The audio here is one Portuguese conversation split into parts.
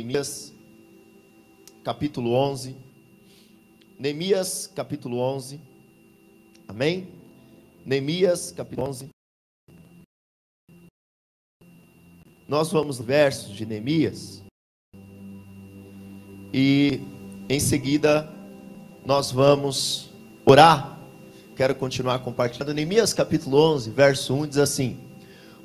Neemias, capítulo 11. Neemias, capítulo 11. Amém? Neemias, capítulo 11. Nós vamos no verso de Neemias. E em seguida nós vamos orar. Quero continuar compartilhando. Neemias, capítulo 11, verso 1 diz assim: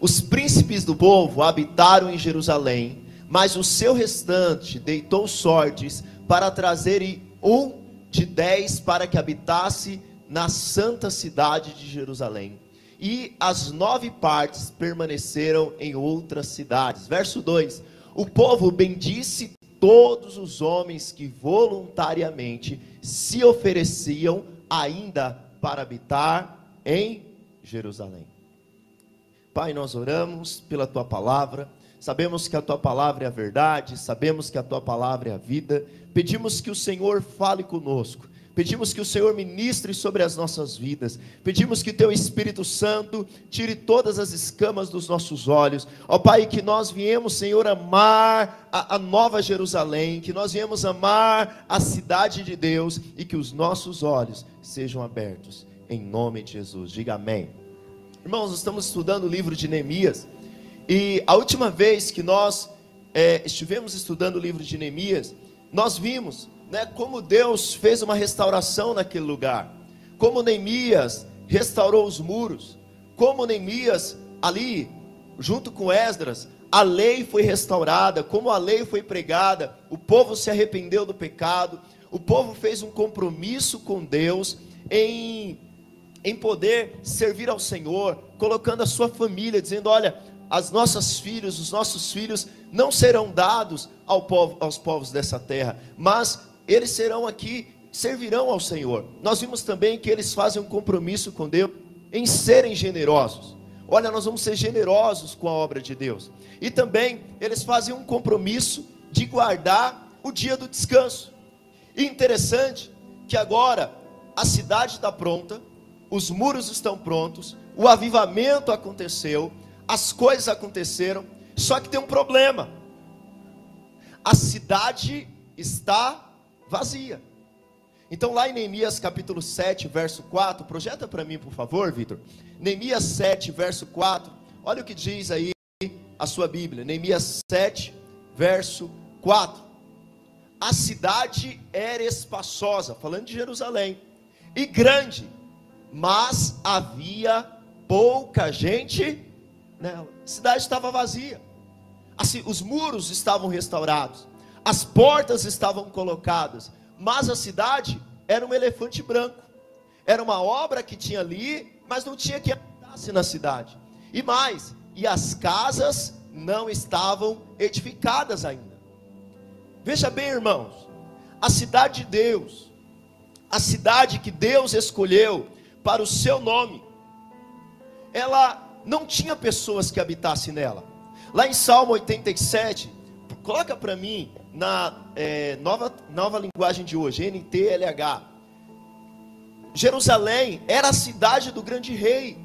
Os príncipes do povo habitaram em Jerusalém mas o seu restante deitou sortes para trazerem um de dez para que habitasse na santa cidade de Jerusalém. E as nove partes permaneceram em outras cidades. Verso 2: O povo bendisse todos os homens que voluntariamente se ofereciam ainda para habitar em Jerusalém. Pai, nós oramos pela tua palavra. Sabemos que a tua palavra é a verdade, sabemos que a tua palavra é a vida. Pedimos que o Senhor fale conosco. Pedimos que o Senhor ministre sobre as nossas vidas. Pedimos que teu Espírito Santo tire todas as escamas dos nossos olhos. Ó Pai, que nós viemos, Senhor, amar a, a, nova Jerusalém, que nós viemos amar a cidade de Deus e que os nossos olhos sejam abertos. Em nome de Jesus. Diga amém. Irmãos, estamos estudando o livro de Neemias. E a última vez que nós é, estivemos estudando o livro de Neemias, nós vimos né, como Deus fez uma restauração naquele lugar, como Neemias restaurou os muros, como Neemias ali, junto com Esdras, a lei foi restaurada, como a lei foi pregada, o povo se arrependeu do pecado, o povo fez um compromisso com Deus em, em poder servir ao Senhor, colocando a sua família, dizendo: Olha, as nossas filhas, os nossos filhos não serão dados ao povo, aos povos dessa terra, mas eles serão aqui, servirão ao Senhor. Nós vimos também que eles fazem um compromisso com Deus em serem generosos. Olha, nós vamos ser generosos com a obra de Deus. E também eles fazem um compromisso de guardar o dia do descanso. E interessante que agora a cidade está pronta, os muros estão prontos, o avivamento aconteceu, as coisas aconteceram, só que tem um problema. A cidade está vazia. Então, lá em Neemias capítulo 7, verso 4, projeta para mim, por favor, Vitor. Neemias 7, verso 4. Olha o que diz aí a sua Bíblia. Neemias 7, verso 4. A cidade era espaçosa, falando de Jerusalém, e grande, mas havia pouca gente nela. A cidade estava vazia. Assim, os muros estavam restaurados, as portas estavam colocadas, mas a cidade era um elefante branco. Era uma obra que tinha ali, mas não tinha que habitasse na cidade. E mais, e as casas não estavam edificadas ainda. Veja bem, irmãos, a cidade de Deus, a cidade que Deus escolheu para o seu nome, ela não tinha pessoas que habitassem nela. Lá em Salmo 87, coloca para mim na é, nova, nova linguagem de hoje, NTLH. Jerusalém era a cidade do grande rei.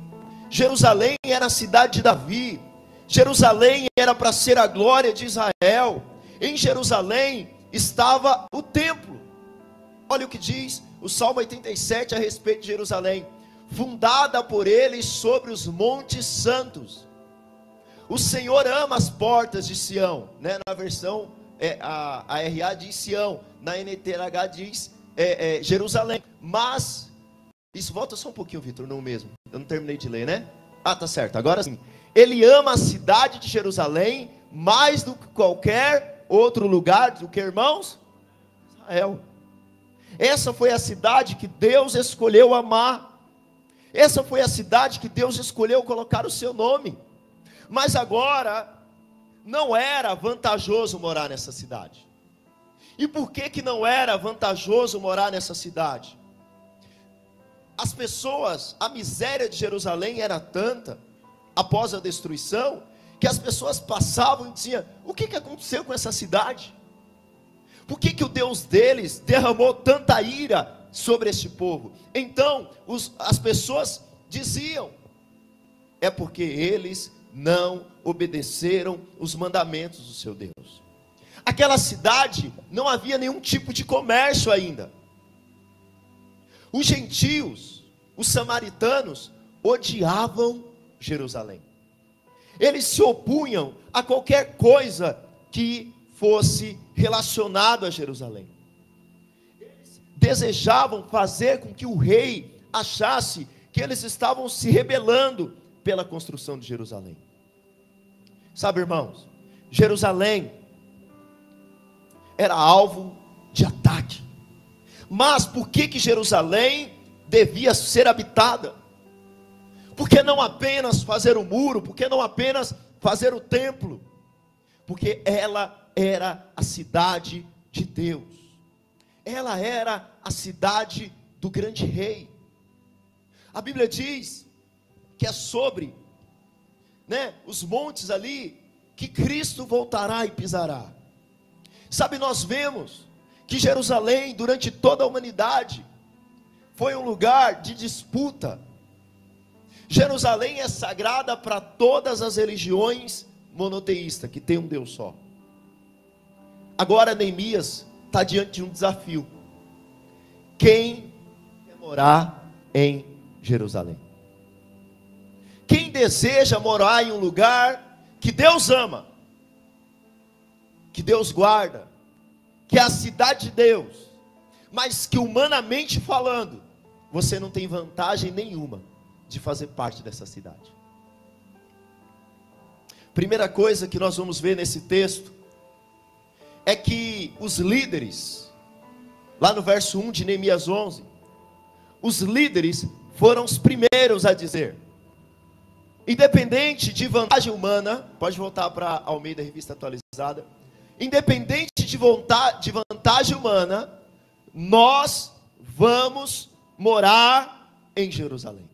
Jerusalém era a cidade de Davi. Jerusalém era para ser a glória de Israel. Em Jerusalém estava o templo. Olha o que diz o Salmo 87 a respeito de Jerusalém fundada por ele sobre os montes santos. O Senhor ama as portas de Sião, né? Na versão é, a, a RA diz Sião, na NTLH diz é, é, Jerusalém. Mas isso volta só um pouquinho, Vitor, não mesmo. Eu não terminei de ler, né? Ah, tá certo. Agora sim. Ele ama a cidade de Jerusalém mais do que qualquer outro lugar, do que irmãos? Israel. Essa foi a cidade que Deus escolheu amar. Essa foi a cidade que Deus escolheu colocar o seu nome. Mas agora não era vantajoso morar nessa cidade. E por que que não era vantajoso morar nessa cidade? As pessoas, a miséria de Jerusalém era tanta após a destruição que as pessoas passavam e diziam: "O que que aconteceu com essa cidade? Por que que o Deus deles derramou tanta ira sobre este povo. Então, os, as pessoas diziam: é porque eles não obedeceram os mandamentos do seu Deus. Aquela cidade não havia nenhum tipo de comércio ainda. Os gentios, os samaritanos, odiavam Jerusalém. Eles se opunham a qualquer coisa que fosse relacionado a Jerusalém. Desejavam fazer com que o rei achasse que eles estavam se rebelando pela construção de Jerusalém. Sabe, irmãos, Jerusalém era alvo de ataque. Mas por que que Jerusalém devia ser habitada? Por que não apenas fazer o muro? Por que não apenas fazer o templo? Porque ela era a cidade de Deus. Ela era a cidade do grande rei. A Bíblia diz que é sobre né, os montes ali que Cristo voltará e pisará. Sabe, nós vemos que Jerusalém, durante toda a humanidade, foi um lugar de disputa. Jerusalém é sagrada para todas as religiões monoteístas, que tem um Deus só. Agora Neemias está diante de um desafio. Quem quer morar em Jerusalém? Quem deseja morar em um lugar que Deus ama, que Deus guarda, que é a cidade de Deus, mas que humanamente falando, você não tem vantagem nenhuma de fazer parte dessa cidade. Primeira coisa que nós vamos ver nesse texto é que os líderes, lá no verso 1 de Neemias 11, os líderes foram os primeiros a dizer: independente de vantagem humana, pode voltar para Almeida Revista Atualizada independente de vontade, de vantagem humana, nós vamos morar em Jerusalém.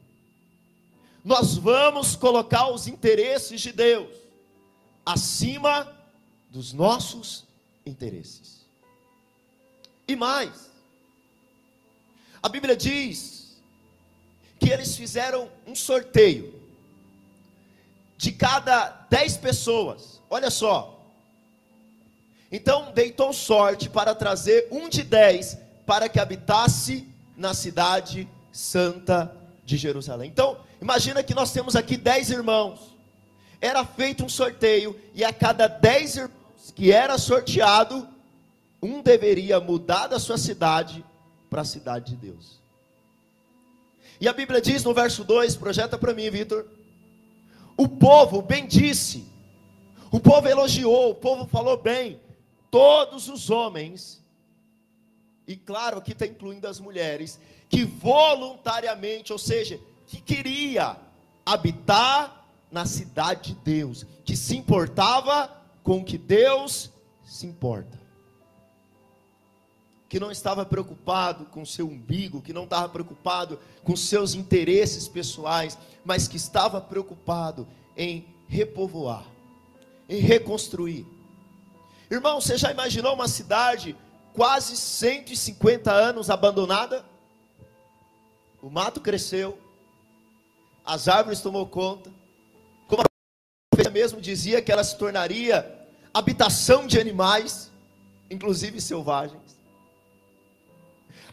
Nós vamos colocar os interesses de Deus acima dos nossos interesses. E mais, a Bíblia diz que eles fizeram um sorteio de cada dez pessoas. Olha só, então deitou sorte para trazer um de dez para que habitasse na cidade santa de Jerusalém. Então, imagina que nós temos aqui dez irmãos. Era feito um sorteio e a cada dez irmãos que era sorteado, um deveria mudar da sua cidade para a cidade de Deus. E a Bíblia diz no verso 2, projeta para mim, Vitor. O povo bendisse, o povo elogiou, o povo falou bem, todos os homens, e claro, aqui está incluindo as mulheres, que voluntariamente, ou seja, que queria habitar na cidade de Deus, que se importava com que Deus se importa. Que não estava preocupado com seu umbigo, que não estava preocupado com seus interesses pessoais, mas que estava preocupado em repovoar, em reconstruir Irmão, você já imaginou uma cidade quase 150 anos abandonada? O mato cresceu, as árvores tomou conta, profecia mesmo dizia que ela se tornaria habitação de animais, inclusive selvagens.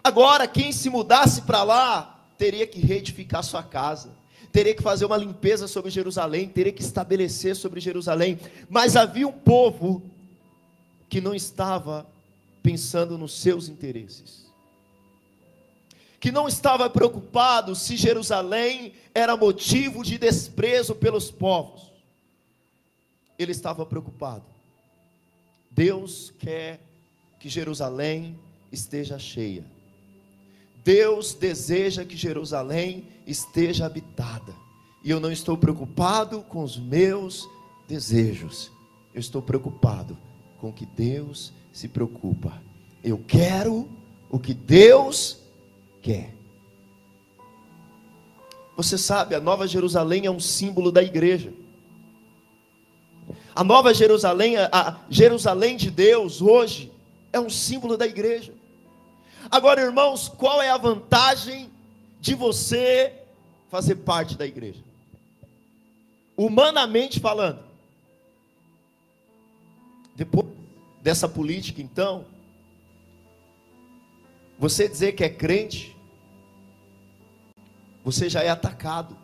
Agora, quem se mudasse para lá, teria que reedificar sua casa, teria que fazer uma limpeza sobre Jerusalém, teria que estabelecer sobre Jerusalém. Mas havia um povo que não estava pensando nos seus interesses, que não estava preocupado se Jerusalém era motivo de desprezo pelos povos, ele estava preocupado. Deus quer que Jerusalém esteja cheia. Deus deseja que Jerusalém esteja habitada. E eu não estou preocupado com os meus desejos. Eu estou preocupado com o que Deus se preocupa. Eu quero o que Deus quer. Você sabe, a Nova Jerusalém é um símbolo da igreja. A Nova Jerusalém, a Jerusalém de Deus hoje é um símbolo da igreja. Agora, irmãos, qual é a vantagem de você fazer parte da igreja? Humanamente falando, depois dessa política, então, você dizer que é crente, você já é atacado.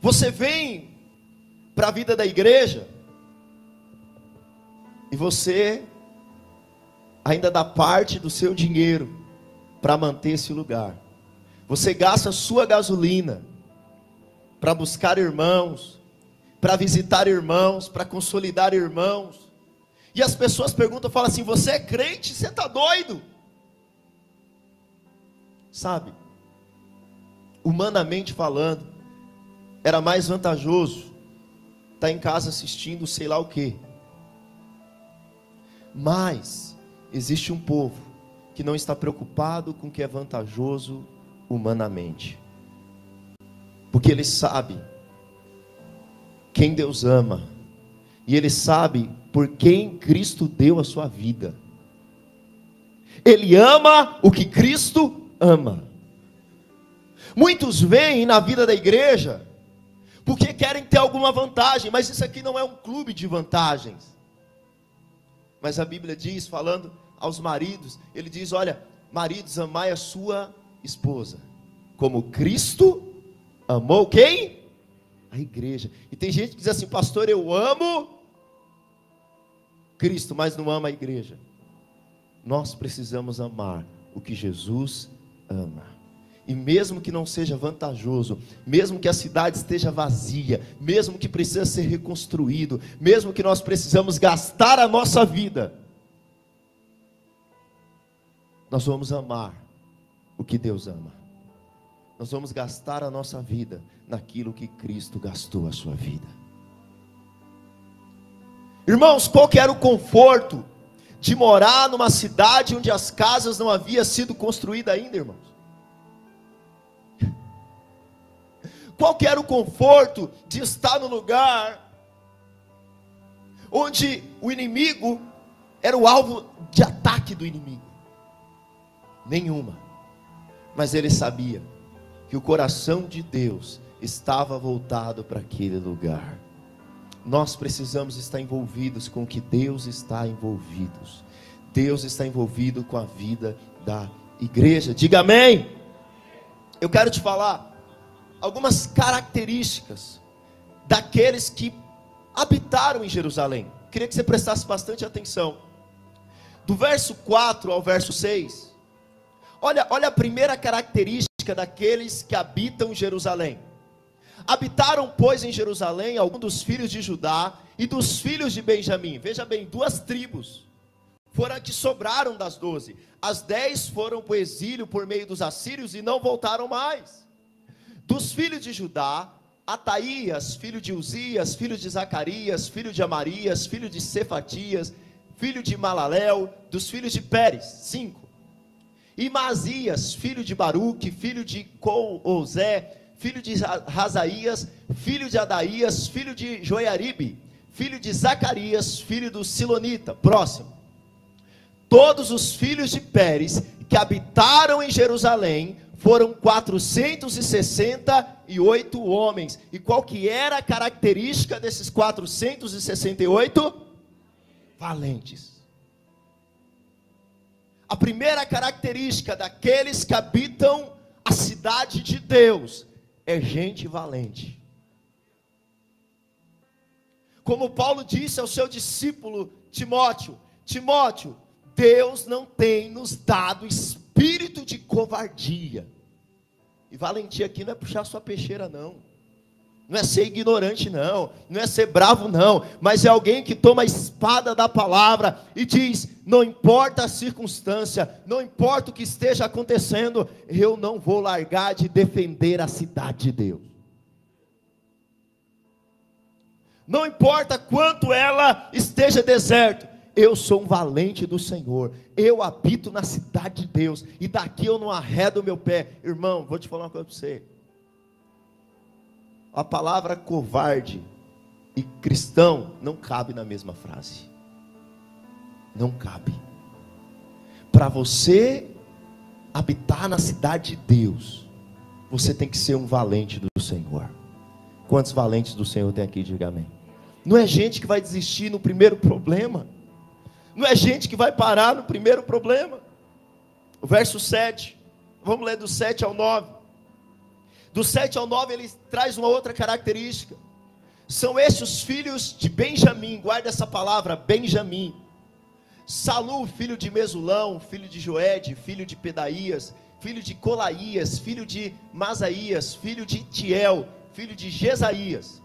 Você vem para a vida da igreja e você ainda dá parte do seu dinheiro para manter esse lugar. Você gasta sua gasolina para buscar irmãos, para visitar irmãos, para consolidar irmãos. E as pessoas perguntam, falam assim: "Você é crente? Você está doido?" Sabe? Humanamente falando, era mais vantajoso estar tá em casa assistindo sei lá o que. Mas existe um povo que não está preocupado com o que é vantajoso humanamente. Porque ele sabe quem Deus ama. E ele sabe por quem Cristo deu a sua vida. Ele ama o que Cristo ama. Muitos veem na vida da igreja porque querem ter alguma vantagem, mas isso aqui não é um clube de vantagens. Mas a Bíblia diz, falando aos maridos, ele diz: Olha, maridos, amai a sua esposa, como Cristo amou quem? A igreja. E tem gente que diz assim, pastor, eu amo Cristo, mas não ama a igreja. Nós precisamos amar o que Jesus ama. E mesmo que não seja vantajoso, mesmo que a cidade esteja vazia, mesmo que precisa ser reconstruído, mesmo que nós precisamos gastar a nossa vida, nós vamos amar o que Deus ama. Nós vamos gastar a nossa vida naquilo que Cristo gastou a sua vida. Irmãos, qual que era o conforto de morar numa cidade onde as casas não haviam sido construídas ainda, irmãos? Qual que era o conforto de estar no lugar onde o inimigo era o alvo de ataque do inimigo? Nenhuma. Mas ele sabia que o coração de Deus estava voltado para aquele lugar. Nós precisamos estar envolvidos com o que Deus está envolvido. Deus está envolvido com a vida da igreja. Diga amém. Eu quero te falar algumas características daqueles que habitaram em Jerusalém. Queria que você prestasse bastante atenção. Do verso 4 ao verso 6. Olha, olha a primeira característica daqueles que habitam Jerusalém. Habitaram, pois, em Jerusalém alguns dos filhos de Judá e dos filhos de Benjamim. Veja bem, duas tribos foram que sobraram das doze. As dez foram para o exílio por meio dos assírios e não voltaram mais. Dos filhos de Judá, Ataías, filho de Uzias, filho de Zacarias, filho de Amarias, filho de Cefatias, filho de Malaléu, dos filhos de Pérez, cinco. E Mazias, filho de Baruque, filho de Coozé, filho de Razaías, filho de Adaías, filho de Joiaribe, filho de Zacarias, filho do Silonita. Próximo. Todos os filhos de Pérez que habitaram em Jerusalém foram 468 homens. E qual que era a característica desses 468? Valentes. A primeira característica daqueles que habitam a cidade de Deus é gente valente. Como Paulo disse ao seu discípulo Timóteo: Timóteo, Deus não tem nos dado espírito de covardia. E valentia aqui não é puxar sua peixeira, não. Não é ser ignorante, não. Não é ser bravo, não. Mas é alguém que toma a espada da palavra e diz: não importa a circunstância, não importa o que esteja acontecendo, eu não vou largar de defender a cidade de Deus. Não importa quanto ela esteja deserto, eu sou um valente do Senhor. Eu habito na cidade de Deus. E daqui eu não arredo meu pé. Irmão, vou te falar uma coisa para você. A palavra covarde e cristão não cabe na mesma frase. Não cabe. Para você habitar na cidade de Deus, você tem que ser um valente do Senhor. Quantos valentes do Senhor tem aqui? Diga amém. Não é gente que vai desistir no primeiro problema. Não é gente que vai parar no primeiro problema. O verso 7. Vamos ler do 7 ao 9. Do 7 ao 9 ele traz uma outra característica. São esses os filhos de Benjamim, guarda essa palavra, Benjamim. Salu, filho de Mesulão, filho de Joed, filho de Pedaías, filho de Colaías, filho de Masaías, filho de Tiel, filho de Jesaías.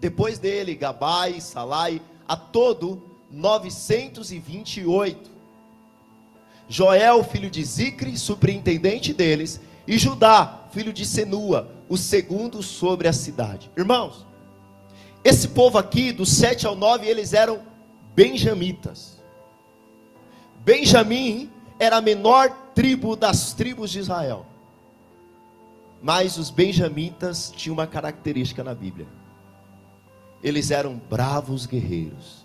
Depois dele, Gabai, Salai, a todo 928. Joel, filho de Zicre, superintendente deles, e Judá, filho de Senua, o segundo sobre a cidade. Irmãos, esse povo aqui, do 7 ao 9, eles eram benjamitas. Benjamim era a menor tribo das tribos de Israel. Mas os benjamitas tinham uma característica na Bíblia. Eles eram bravos guerreiros.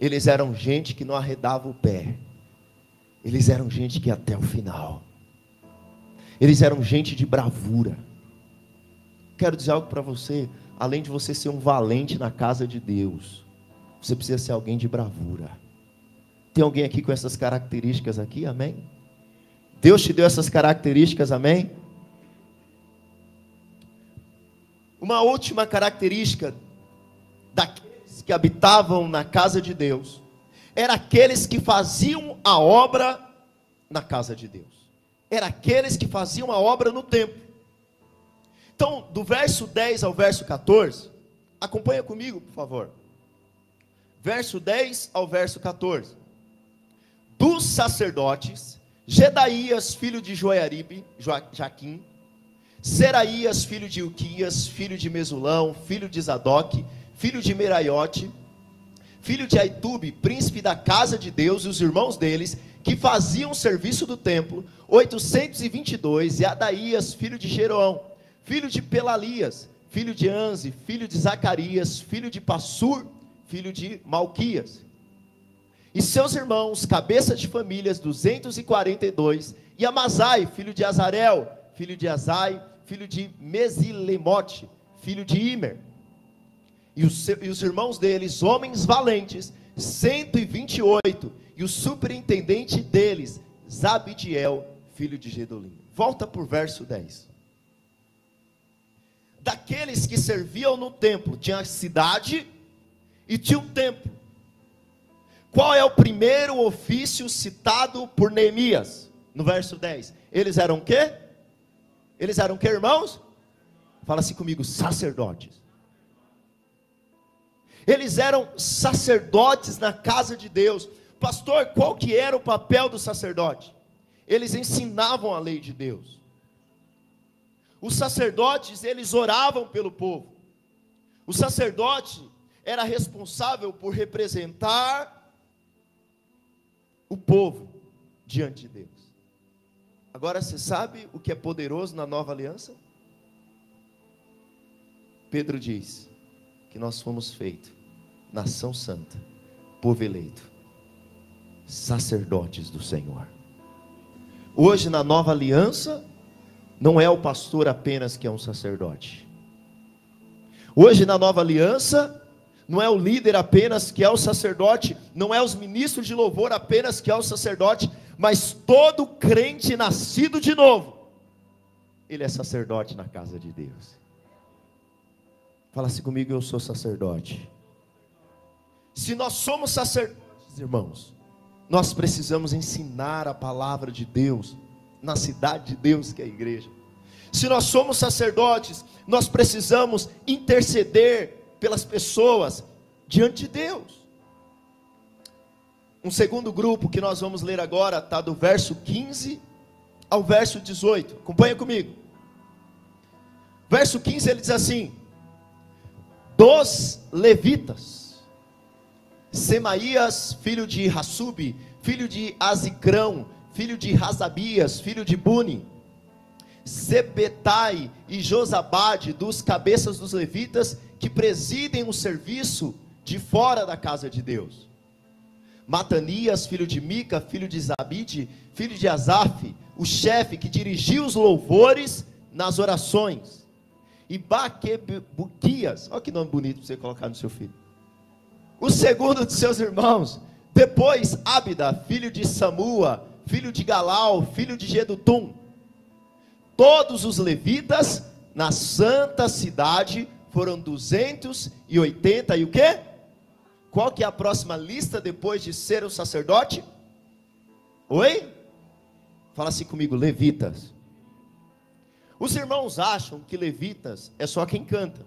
Eles eram gente que não arredava o pé. Eles eram gente que ia até o final. Eles eram gente de bravura. Quero dizer algo para você. Além de você ser um valente na casa de Deus, você precisa ser alguém de bravura. Tem alguém aqui com essas características aqui? Amém? Deus te deu essas características, amém? Uma última característica que habitavam na casa de Deus era aqueles que faziam a obra na casa de Deus era aqueles que faziam a obra no templo. Então, do verso 10 ao verso 14, acompanha comigo, por favor. Verso 10 ao verso 14. Dos sacerdotes, Gedaías, filho de Joiaribe, Jaquim, Seraías, filho de Uquias, filho de Mesulão, filho de Zadok, filho de Meraiote, filho de Aitube, príncipe da casa de Deus, e os irmãos deles, que faziam o serviço do templo, 822, e Adaías, filho de Jeroão, filho de Pelalias, filho de Anze, filho de Zacarias, filho de Passur, filho de Malquias. E seus irmãos, cabeças de famílias, 242, e Amazai, filho de Azarel, filho de Azai, filho de Mesilemote, filho de Imer. E os, e os irmãos deles, homens valentes, 128, e o superintendente deles, Zabidiel, filho de Gedolim. Volta o verso 10. Daqueles que serviam no templo, tinha a cidade e tinha um templo. Qual é o primeiro ofício citado por Neemias? No verso 10. Eles eram o quê? Eles eram o quê, irmãos? Fala assim comigo, sacerdotes. Eles eram sacerdotes na casa de Deus. Pastor, qual que era o papel do sacerdote? Eles ensinavam a lei de Deus. Os sacerdotes, eles oravam pelo povo. O sacerdote era responsável por representar o povo diante de Deus. Agora você sabe o que é poderoso na nova aliança? Pedro diz que nós fomos feitos nação santa, povo eleito sacerdotes do Senhor. Hoje, na nova aliança, não é o pastor apenas que é um sacerdote. Hoje, na nova aliança, não é o líder apenas que é o sacerdote, não é os ministros de louvor apenas que é o sacerdote, mas todo crente nascido de novo, ele é sacerdote na casa de Deus. Fala assim comigo, eu sou sacerdote. Se nós somos sacerdotes, irmãos, nós precisamos ensinar a palavra de Deus na cidade de Deus, que é a igreja. Se nós somos sacerdotes, nós precisamos interceder pelas pessoas diante de Deus. Um segundo grupo que nós vamos ler agora está do verso 15 ao verso 18. Acompanha comigo. Verso 15 ele diz assim: Dos levitas Semaías, filho de Hassub, filho de Azicrão, filho de Razabias, filho de Buni, Sebetai e Josabade, dos cabeças dos levitas, que presidem o serviço de fora da casa de Deus. Matanias, filho de Mica, filho de Zabide, filho de Asaf, o chefe que dirigiu os louvores nas orações. E Baquebuquias, olha que nome bonito para você colocar no seu filho. O segundo de seus irmãos. Depois, Abda, filho de Samua, filho de Galal, filho de Gedutum. Todos os levitas na santa cidade foram 280 e o quê? Qual que é a próxima lista depois de ser o sacerdote? Oi? Fala assim comigo, levitas. Os irmãos acham que levitas é só quem canta.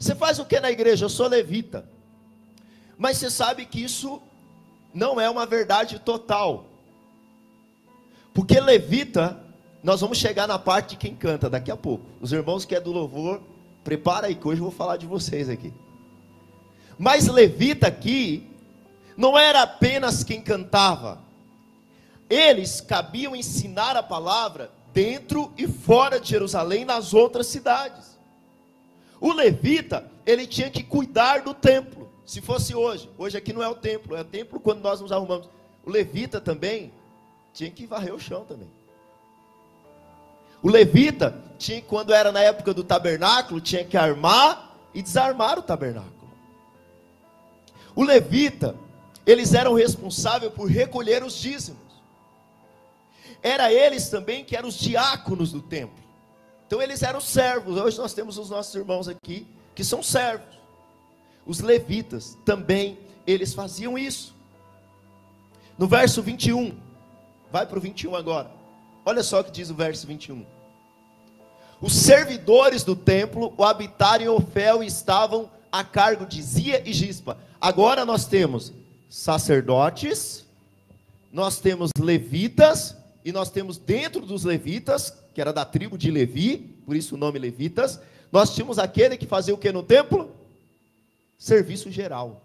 Você faz o que na igreja? Eu sou levita. Mas você sabe que isso não é uma verdade total. Porque levita, nós vamos chegar na parte de quem canta daqui a pouco. Os irmãos que é do louvor, prepara aí que hoje eu vou falar de vocês aqui. Mas levita aqui não era apenas quem cantava. Eles cabiam ensinar a palavra dentro e fora de Jerusalém, nas outras cidades. O levita, ele tinha que cuidar do templo. Se fosse hoje, hoje aqui não é o templo, é o templo quando nós nos arrumamos. O levita também tinha que varrer o chão também. O levita tinha, quando era na época do tabernáculo, tinha que armar e desarmar o tabernáculo. O levita, eles eram responsáveis por recolher os dízimos era eles também que eram os diáconos do templo. Então eles eram servos. Hoje nós temos os nossos irmãos aqui que são servos. Os levitas também eles faziam isso. No verso 21, vai para o 21 agora. Olha só o que diz o verso 21. Os servidores do templo o habitaram em Ofel e estavam a cargo de Zia e Gispa. Agora nós temos sacerdotes, nós temos levitas e nós temos dentro dos levitas, que era da tribo de Levi, por isso o nome levitas, nós tínhamos aquele que fazia o que no templo? Serviço geral.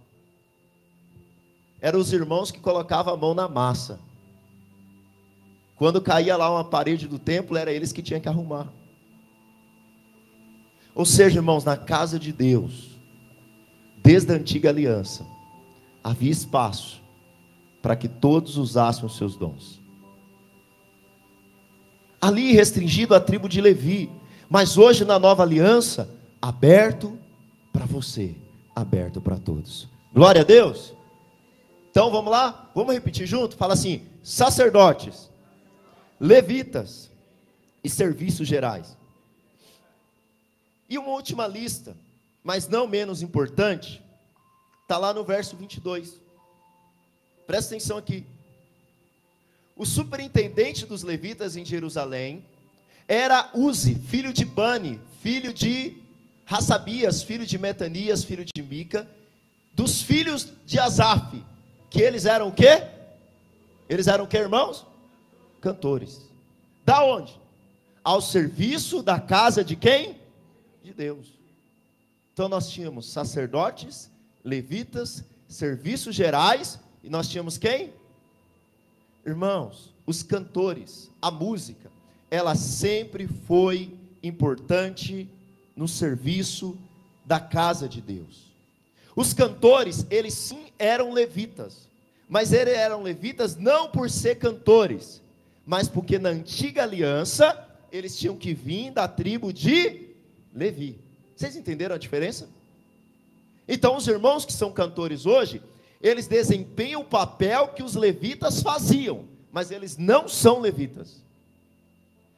Eram os irmãos que colocavam a mão na massa. Quando caía lá uma parede do templo, era eles que tinham que arrumar. Ou seja, irmãos, na casa de Deus, desde a antiga aliança, havia espaço para que todos usassem os seus dons ali restringido à tribo de Levi, mas hoje na nova aliança, aberto para você, aberto para todos. Glória a Deus. Então vamos lá? Vamos repetir junto? Fala assim: sacerdotes, levitas e serviços gerais. E uma última lista, mas não menos importante, está lá no verso 22. Presta atenção aqui o superintendente dos levitas em Jerusalém era Uzi, filho de Bani, filho de Hassabias, filho de Metanias, filho de Mica, dos filhos de Asaf, que eles eram o quê? Eles eram o quê, irmãos? Cantores. Da onde? Ao serviço da casa de quem? De Deus. Então nós tínhamos sacerdotes, levitas, serviços gerais, e nós tínhamos quem? Irmãos, os cantores, a música, ela sempre foi importante no serviço da casa de Deus. Os cantores, eles sim eram levitas, mas eles eram levitas não por ser cantores, mas porque na antiga aliança eles tinham que vir da tribo de Levi. Vocês entenderam a diferença? Então, os irmãos que são cantores hoje, eles desempenham o papel que os levitas faziam, mas eles não são levitas.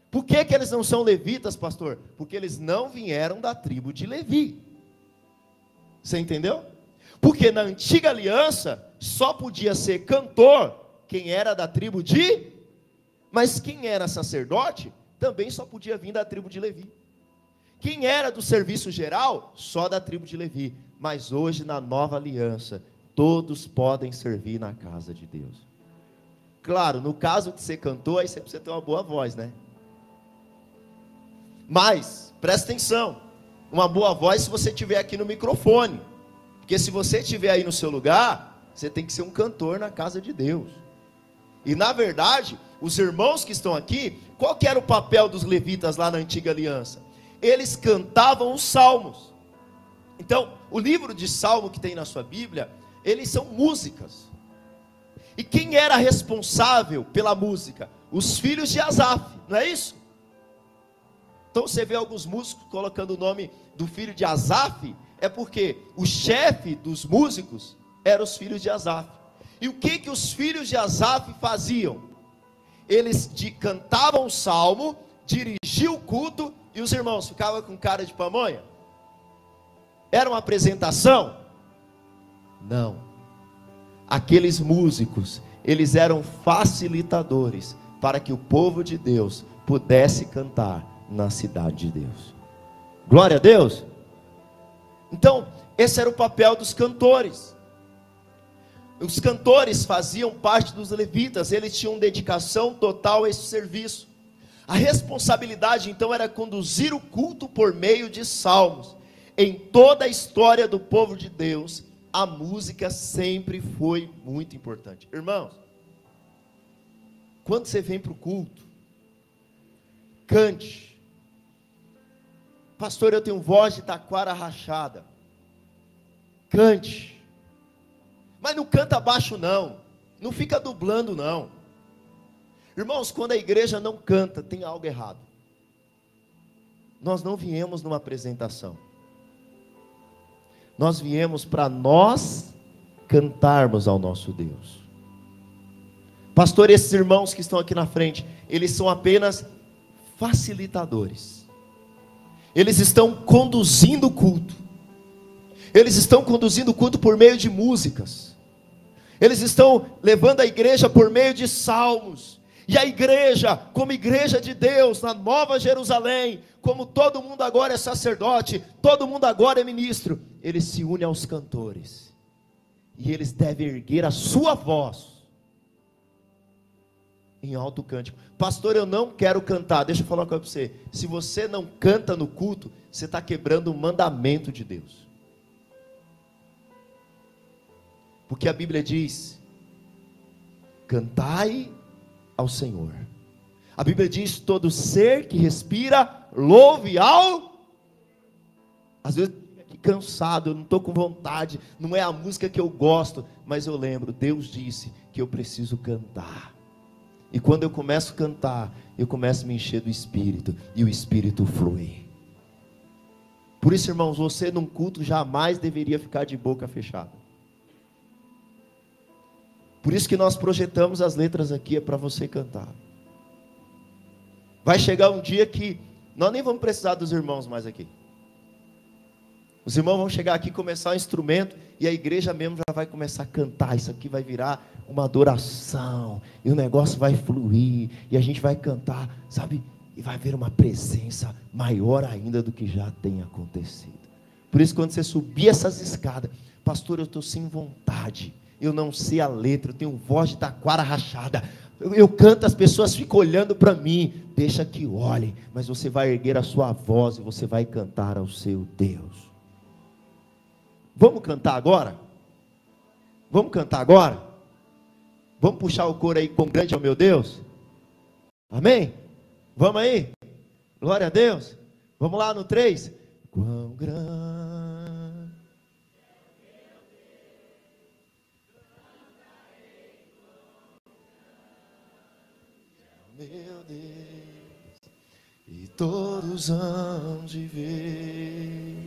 Por que, que eles não são levitas, pastor? Porque eles não vieram da tribo de Levi. Você entendeu? Porque na antiga aliança só podia ser cantor quem era da tribo de, mas quem era sacerdote também só podia vir da tribo de Levi. Quem era do serviço geral, só da tribo de Levi. Mas hoje, na nova aliança, todos podem servir na casa de Deus. Claro, no caso de ser cantor, aí você precisa ter uma boa voz, né? Mas, presta atenção, uma boa voz se você estiver aqui no microfone. Porque se você estiver aí no seu lugar, você tem que ser um cantor na casa de Deus. E na verdade, os irmãos que estão aqui, qual que era o papel dos levitas lá na antiga aliança? Eles cantavam os salmos. Então, o livro de salmo que tem na sua Bíblia, eles são músicas. E quem era responsável pela música? Os filhos de Asaf, não é isso? Então você vê alguns músicos colocando o nome do filho de Asaf, é porque o chefe dos músicos eram os filhos de Asaf. E o que que os filhos de Asaf faziam? Eles de, cantavam o salmo, dirigiam o culto e os irmãos ficavam com cara de pamonha? Era uma apresentação? Não. Aqueles músicos, eles eram facilitadores para que o povo de Deus pudesse cantar na cidade de Deus. Glória a Deus. Então, esse era o papel dos cantores. Os cantores faziam parte dos levitas, eles tinham dedicação total a esse serviço. A responsabilidade então era conduzir o culto por meio de salmos. Em toda a história do povo de Deus, a música sempre foi muito importante. Irmãos, quando você vem para o culto, cante. Pastor, eu tenho voz de taquara rachada. Cante. Mas não canta baixo, não. Não fica dublando, não. Irmãos, quando a igreja não canta, tem algo errado. Nós não viemos numa apresentação. Nós viemos para nós cantarmos ao nosso Deus. Pastor, esses irmãos que estão aqui na frente, eles são apenas facilitadores. Eles estão conduzindo o culto. Eles estão conduzindo o culto por meio de músicas. Eles estão levando a igreja por meio de salmos. E a igreja, como igreja de Deus, na Nova Jerusalém, como todo mundo agora é sacerdote, todo mundo agora é ministro, eles se unem aos cantores. E eles devem erguer a sua voz em alto cântico. Pastor, eu não quero cantar. Deixa eu falar uma coisa para você. Se você não canta no culto, você está quebrando o mandamento de Deus. Porque a Bíblia diz: cantai ao Senhor. A Bíblia diz: todo ser que respira, louve ao. Às vezes cansado, eu não estou com vontade, não é a música que eu gosto, mas eu lembro, Deus disse que eu preciso cantar. E quando eu começo a cantar, eu começo a me encher do Espírito, e o Espírito flui. Por isso, irmãos, você num culto jamais deveria ficar de boca fechada. Por isso que nós projetamos as letras aqui, é para você cantar. Vai chegar um dia que nós nem vamos precisar dos irmãos mais aqui. Os irmãos vão chegar aqui começar o instrumento e a igreja mesmo já vai começar a cantar. Isso aqui vai virar uma adoração e o negócio vai fluir e a gente vai cantar, sabe? E vai haver uma presença maior ainda do que já tem acontecido. Por isso, quando você subir essas escadas, pastor, eu estou sem vontade, eu não sei a letra, eu tenho voz de taquara rachada. Eu, eu canto, as pessoas ficam olhando para mim. Deixa que olhem, mas você vai erguer a sua voz e você vai cantar ao seu Deus. Vamos cantar agora? Vamos cantar agora? Vamos puxar o coro aí com grande ao meu Deus? Amém? Vamos aí? Glória a Deus. Vamos lá no 3. Quão grande. Todos hão de ver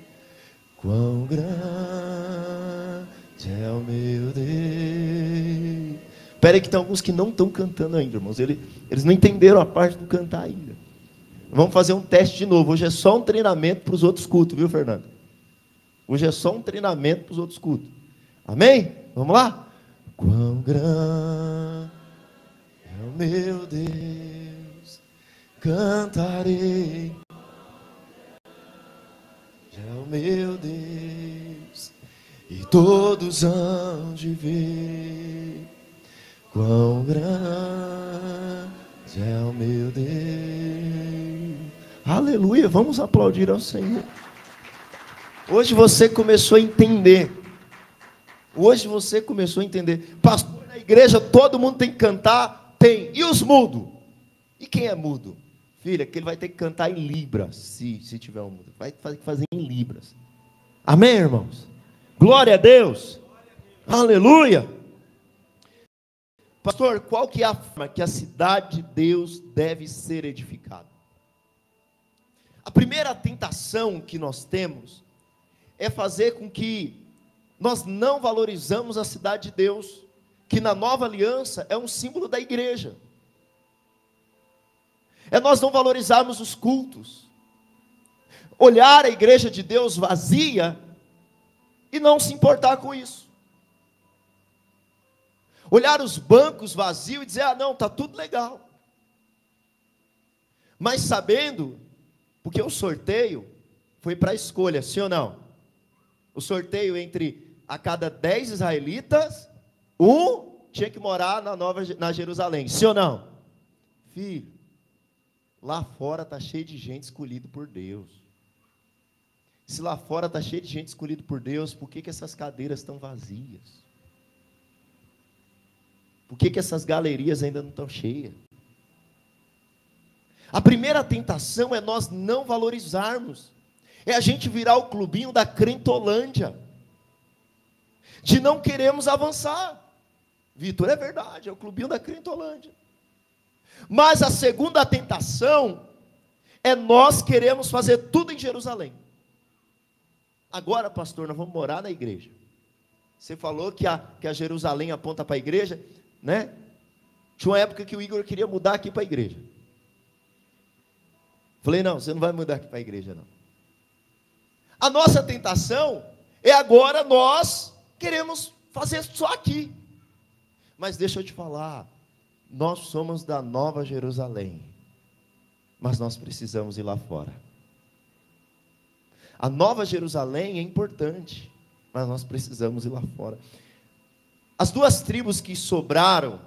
Quão grande é o meu Deus. Espera aí que tem alguns que não estão cantando ainda, irmãos. Eles, eles não entenderam a parte do cantar ainda. Vamos fazer um teste de novo. Hoje é só um treinamento para os outros cultos, viu, Fernando? Hoje é só um treinamento para os outros cultos. Amém? Vamos lá? Quão grande é o meu Deus, cantarei é o meu Deus, e todos hão de ver quão grande é o meu Deus. Aleluia, vamos aplaudir ao Senhor. Hoje você começou a entender. Hoje você começou a entender. Pastor, na igreja todo mundo tem que cantar? Tem. E os mudos? E quem é mudo? Filha, que ele vai ter que cantar em Libras, se, se tiver um. Vai fazer em Libras. Amém, irmãos? Glória a Deus. Aleluia. Pastor, qual que é a forma que a cidade de Deus deve ser edificada? A primeira tentação que nós temos é fazer com que nós não valorizamos a cidade de Deus, que na nova aliança é um símbolo da igreja. É nós não valorizarmos os cultos, olhar a igreja de Deus vazia e não se importar com isso. Olhar os bancos vazios e dizer: ah, não, está tudo legal. Mas sabendo, porque o sorteio foi para escolha, sim ou não? O sorteio entre a cada dez israelitas, um tinha que morar na nova na Jerusalém, sim ou não? Filho, lá fora está cheio de gente escolhida por Deus. Se lá fora está cheio de gente escolhida por Deus, por que, que essas cadeiras estão vazias? Por que, que essas galerias ainda não estão cheias? A primeira tentação é nós não valorizarmos, é a gente virar o clubinho da Crentolândia, de não queremos avançar. Vitor, é verdade, é o clubinho da Crentolândia. Mas a segunda tentação é nós queremos fazer tudo em Jerusalém. Agora, pastor, nós vamos morar na igreja. Você falou que a, que a Jerusalém aponta para a igreja né? Tinha uma época que o Igor queria mudar aqui para a igreja. Falei, não, você não vai mudar aqui para a igreja, não. A nossa tentação é agora nós queremos fazer só aqui. Mas deixa eu te falar, nós somos da Nova Jerusalém, mas nós precisamos ir lá fora. A Nova Jerusalém é importante, mas nós precisamos ir lá fora. As duas tribos que sobraram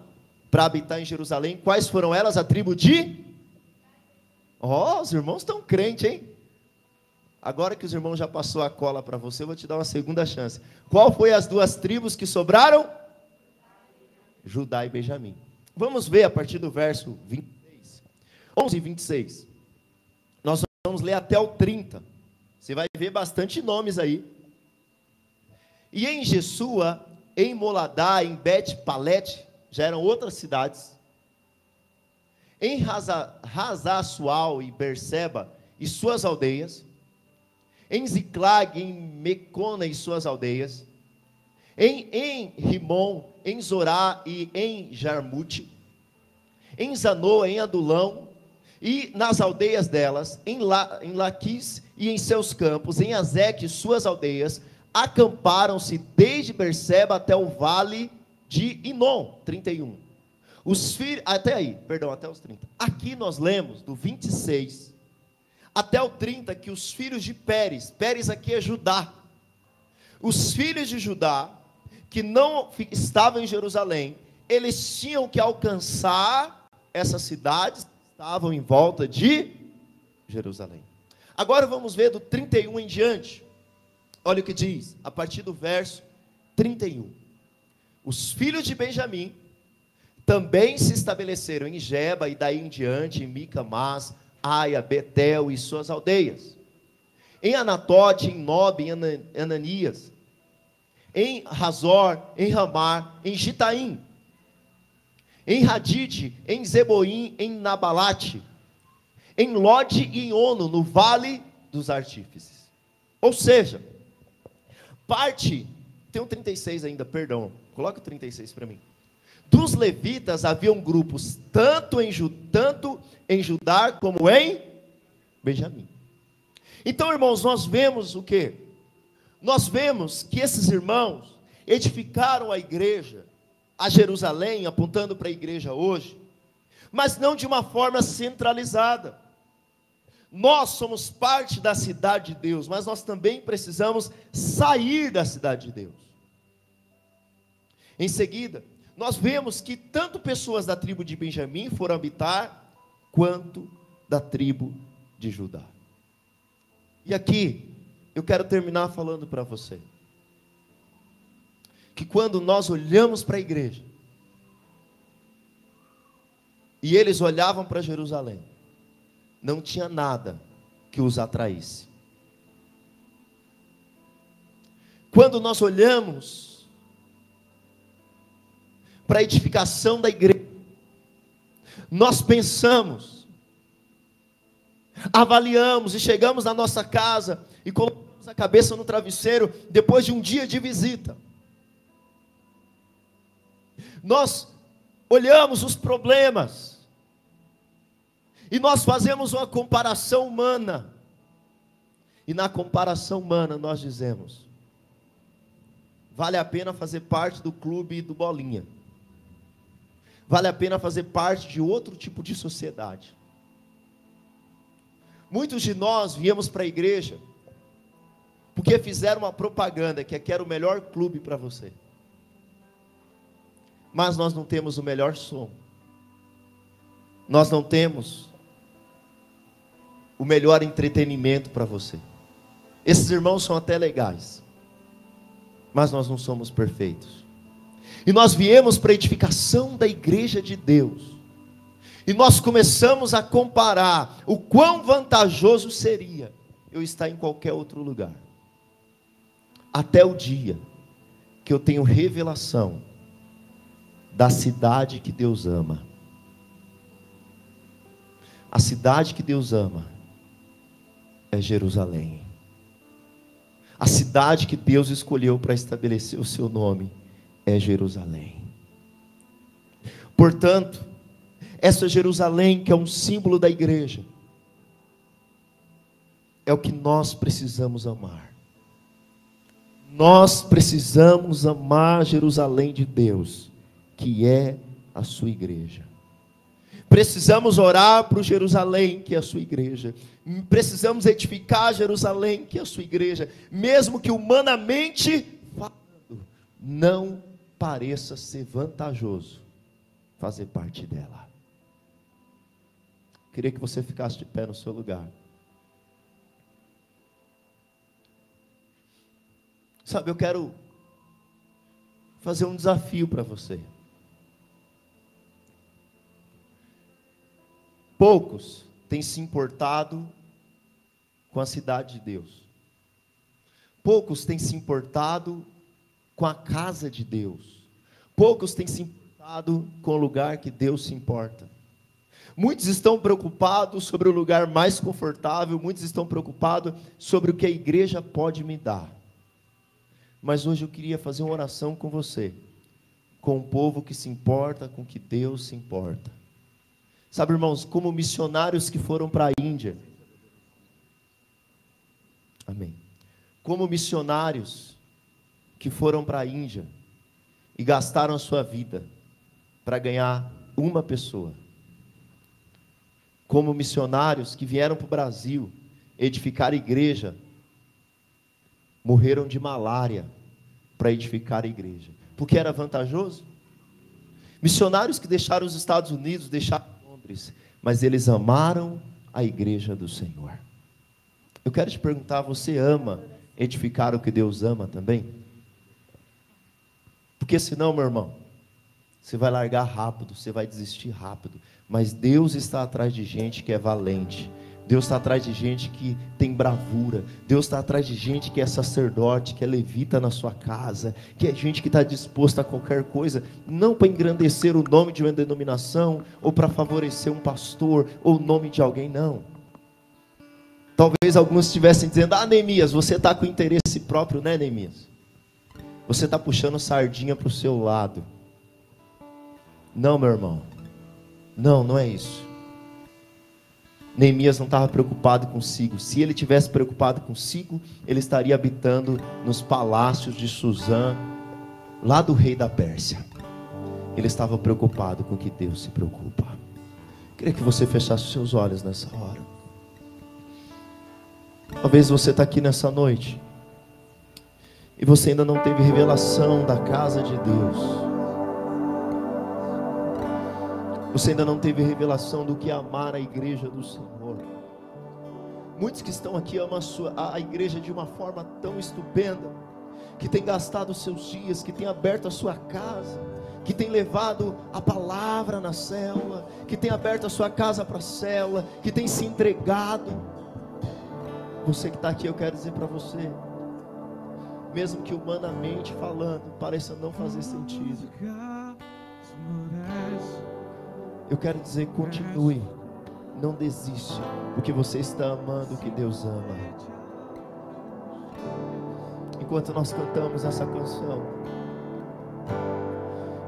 para habitar em Jerusalém, quais foram elas? A tribo de. Ó, oh, os irmãos estão crentes, hein? Agora que os irmãos já passou a cola para você, eu vou te dar uma segunda chance. Qual foi as duas tribos que sobraram? Judá e Benjamim. Vamos ver a partir do verso 26. 11 e 26. Nós vamos ler até o 30. Você vai ver bastante nomes aí. E em Jesua em Moladá, em Bet Palete, já eram outras cidades. Em Razasual e Berseba e suas aldeias. Em Ziclag, em Mecona e suas aldeias. Em, em Rimon, em Zorá e em Jarmute. Em Zanoa, em Adulão e nas aldeias delas, em, La, em Laquis e em seus campos, em Azeque e suas aldeias, acamparam-se desde Berseba até o vale de Inom, 31. Os filhos, até aí, perdão, até os 30. Aqui nós lemos do 26 até o 30 que os filhos de Pérez, Pérez aqui é Judá. Os filhos de Judá que não estavam em Jerusalém, eles tinham que alcançar essas cidades que estavam em volta de Jerusalém. Agora vamos ver do 31 em diante. Olha o que diz, a partir do verso 31. Os filhos de Benjamim também se estabeleceram em Geba e daí em diante em Micamás, Aia, Betel e suas aldeias. Em Anatote, em Nob, em Ananias. Em Razor, em Ramar, em Gitaim. Em Hadid, em Zeboim, em Nabalate. Em Lode e em Ono, no vale dos artífices. Ou seja, parte, tem um 36 ainda, perdão, coloca o 36 para mim. Dos levitas haviam grupos tanto em, tanto em Judá como em Benjamim. Então, irmãos, nós vemos o que? Nós vemos que esses irmãos edificaram a igreja, a Jerusalém, apontando para a igreja hoje, mas não de uma forma centralizada. Nós somos parte da cidade de Deus, mas nós também precisamos sair da cidade de Deus. Em seguida, nós vemos que tanto pessoas da tribo de Benjamim foram habitar, quanto da tribo de Judá. E aqui, eu quero terminar falando para você, que quando nós olhamos para a igreja, e eles olhavam para Jerusalém, não tinha nada que os atraísse. Quando nós olhamos para a edificação da igreja, nós pensamos, avaliamos e chegamos na nossa casa e colocamos a cabeça no travesseiro depois de um dia de visita. Nós olhamos os problemas e nós fazemos uma comparação humana. E na comparação humana nós dizemos: vale a pena fazer parte do clube do Bolinha. Vale a pena fazer parte de outro tipo de sociedade. Muitos de nós viemos para a igreja porque fizeram uma propaganda que aqui era o melhor clube para você. Mas nós não temos o melhor som. Nós não temos o melhor entretenimento para você. Esses irmãos são até legais, mas nós não somos perfeitos. E nós viemos para a edificação da igreja de Deus. E nós começamos a comparar o quão vantajoso seria eu estar em qualquer outro lugar. Até o dia que eu tenho revelação da cidade que Deus ama. A cidade que Deus ama é Jerusalém. A cidade que Deus escolheu para estabelecer o seu nome é Jerusalém. Portanto, essa Jerusalém, que é um símbolo da igreja, é o que nós precisamos amar. Nós precisamos amar Jerusalém de Deus, que é a sua igreja. Precisamos orar para o Jerusalém, que é a sua igreja. Precisamos edificar Jerusalém, que é a sua igreja. Mesmo que humanamente falando, não pareça ser vantajoso fazer parte dela. Queria que você ficasse de pé no seu lugar. Sabe, eu quero fazer um desafio para você. Poucos têm se importado com a cidade de Deus. Poucos têm se importado com a casa de Deus. Poucos têm se importado com o lugar que Deus se importa. Muitos estão preocupados sobre o lugar mais confortável, muitos estão preocupados sobre o que a igreja pode me dar. Mas hoje eu queria fazer uma oração com você, com o povo que se importa com o que Deus se importa. Sabe, irmãos, como missionários que foram para a Índia. Amém. Como missionários que foram para a Índia e gastaram a sua vida para ganhar uma pessoa. Como missionários que vieram para o Brasil edificar igreja, morreram de malária para edificar a igreja. Porque era vantajoso? Missionários que deixaram os Estados Unidos, deixaram mas eles amaram a igreja do Senhor. Eu quero te perguntar: você ama edificar o que Deus ama também? Porque senão, meu irmão, você vai largar rápido, você vai desistir rápido. Mas Deus está atrás de gente que é valente, Deus está atrás de gente que tem bravura. Deus está atrás de gente que é sacerdote, que é levita na sua casa, que é gente que está disposta a qualquer coisa, não para engrandecer o nome de uma denominação, ou para favorecer um pastor, ou o nome de alguém, não. Talvez alguns estivessem dizendo: Ah, Neemias, você está com interesse próprio, né, Neemias? Você está puxando sardinha para o seu lado. Não, meu irmão. Não, não é isso. Neemias não estava preocupado consigo. Se ele tivesse preocupado consigo, ele estaria habitando nos palácios de Suzã, lá do rei da Pérsia. Ele estava preocupado com o que Deus se preocupa. Queria que você fechasse os seus olhos nessa hora. Talvez você está aqui nessa noite e você ainda não teve revelação da casa de Deus. Você ainda não teve revelação do que é amar a igreja do Senhor. Muitos que estão aqui amam a, sua, a igreja de uma forma tão estupenda, que tem gastado seus dias, que tem aberto a sua casa, que tem levado a palavra na célula, que tem aberto a sua casa para a célula, que tem se entregado. Você que está aqui, eu quero dizer para você, mesmo que humanamente falando, pareça não fazer sentido. Eu quero dizer, continue. Não desiste, porque você está amando o que Deus ama. enquanto nós cantamos essa canção,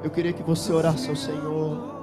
eu queria que você orasse ao Senhor.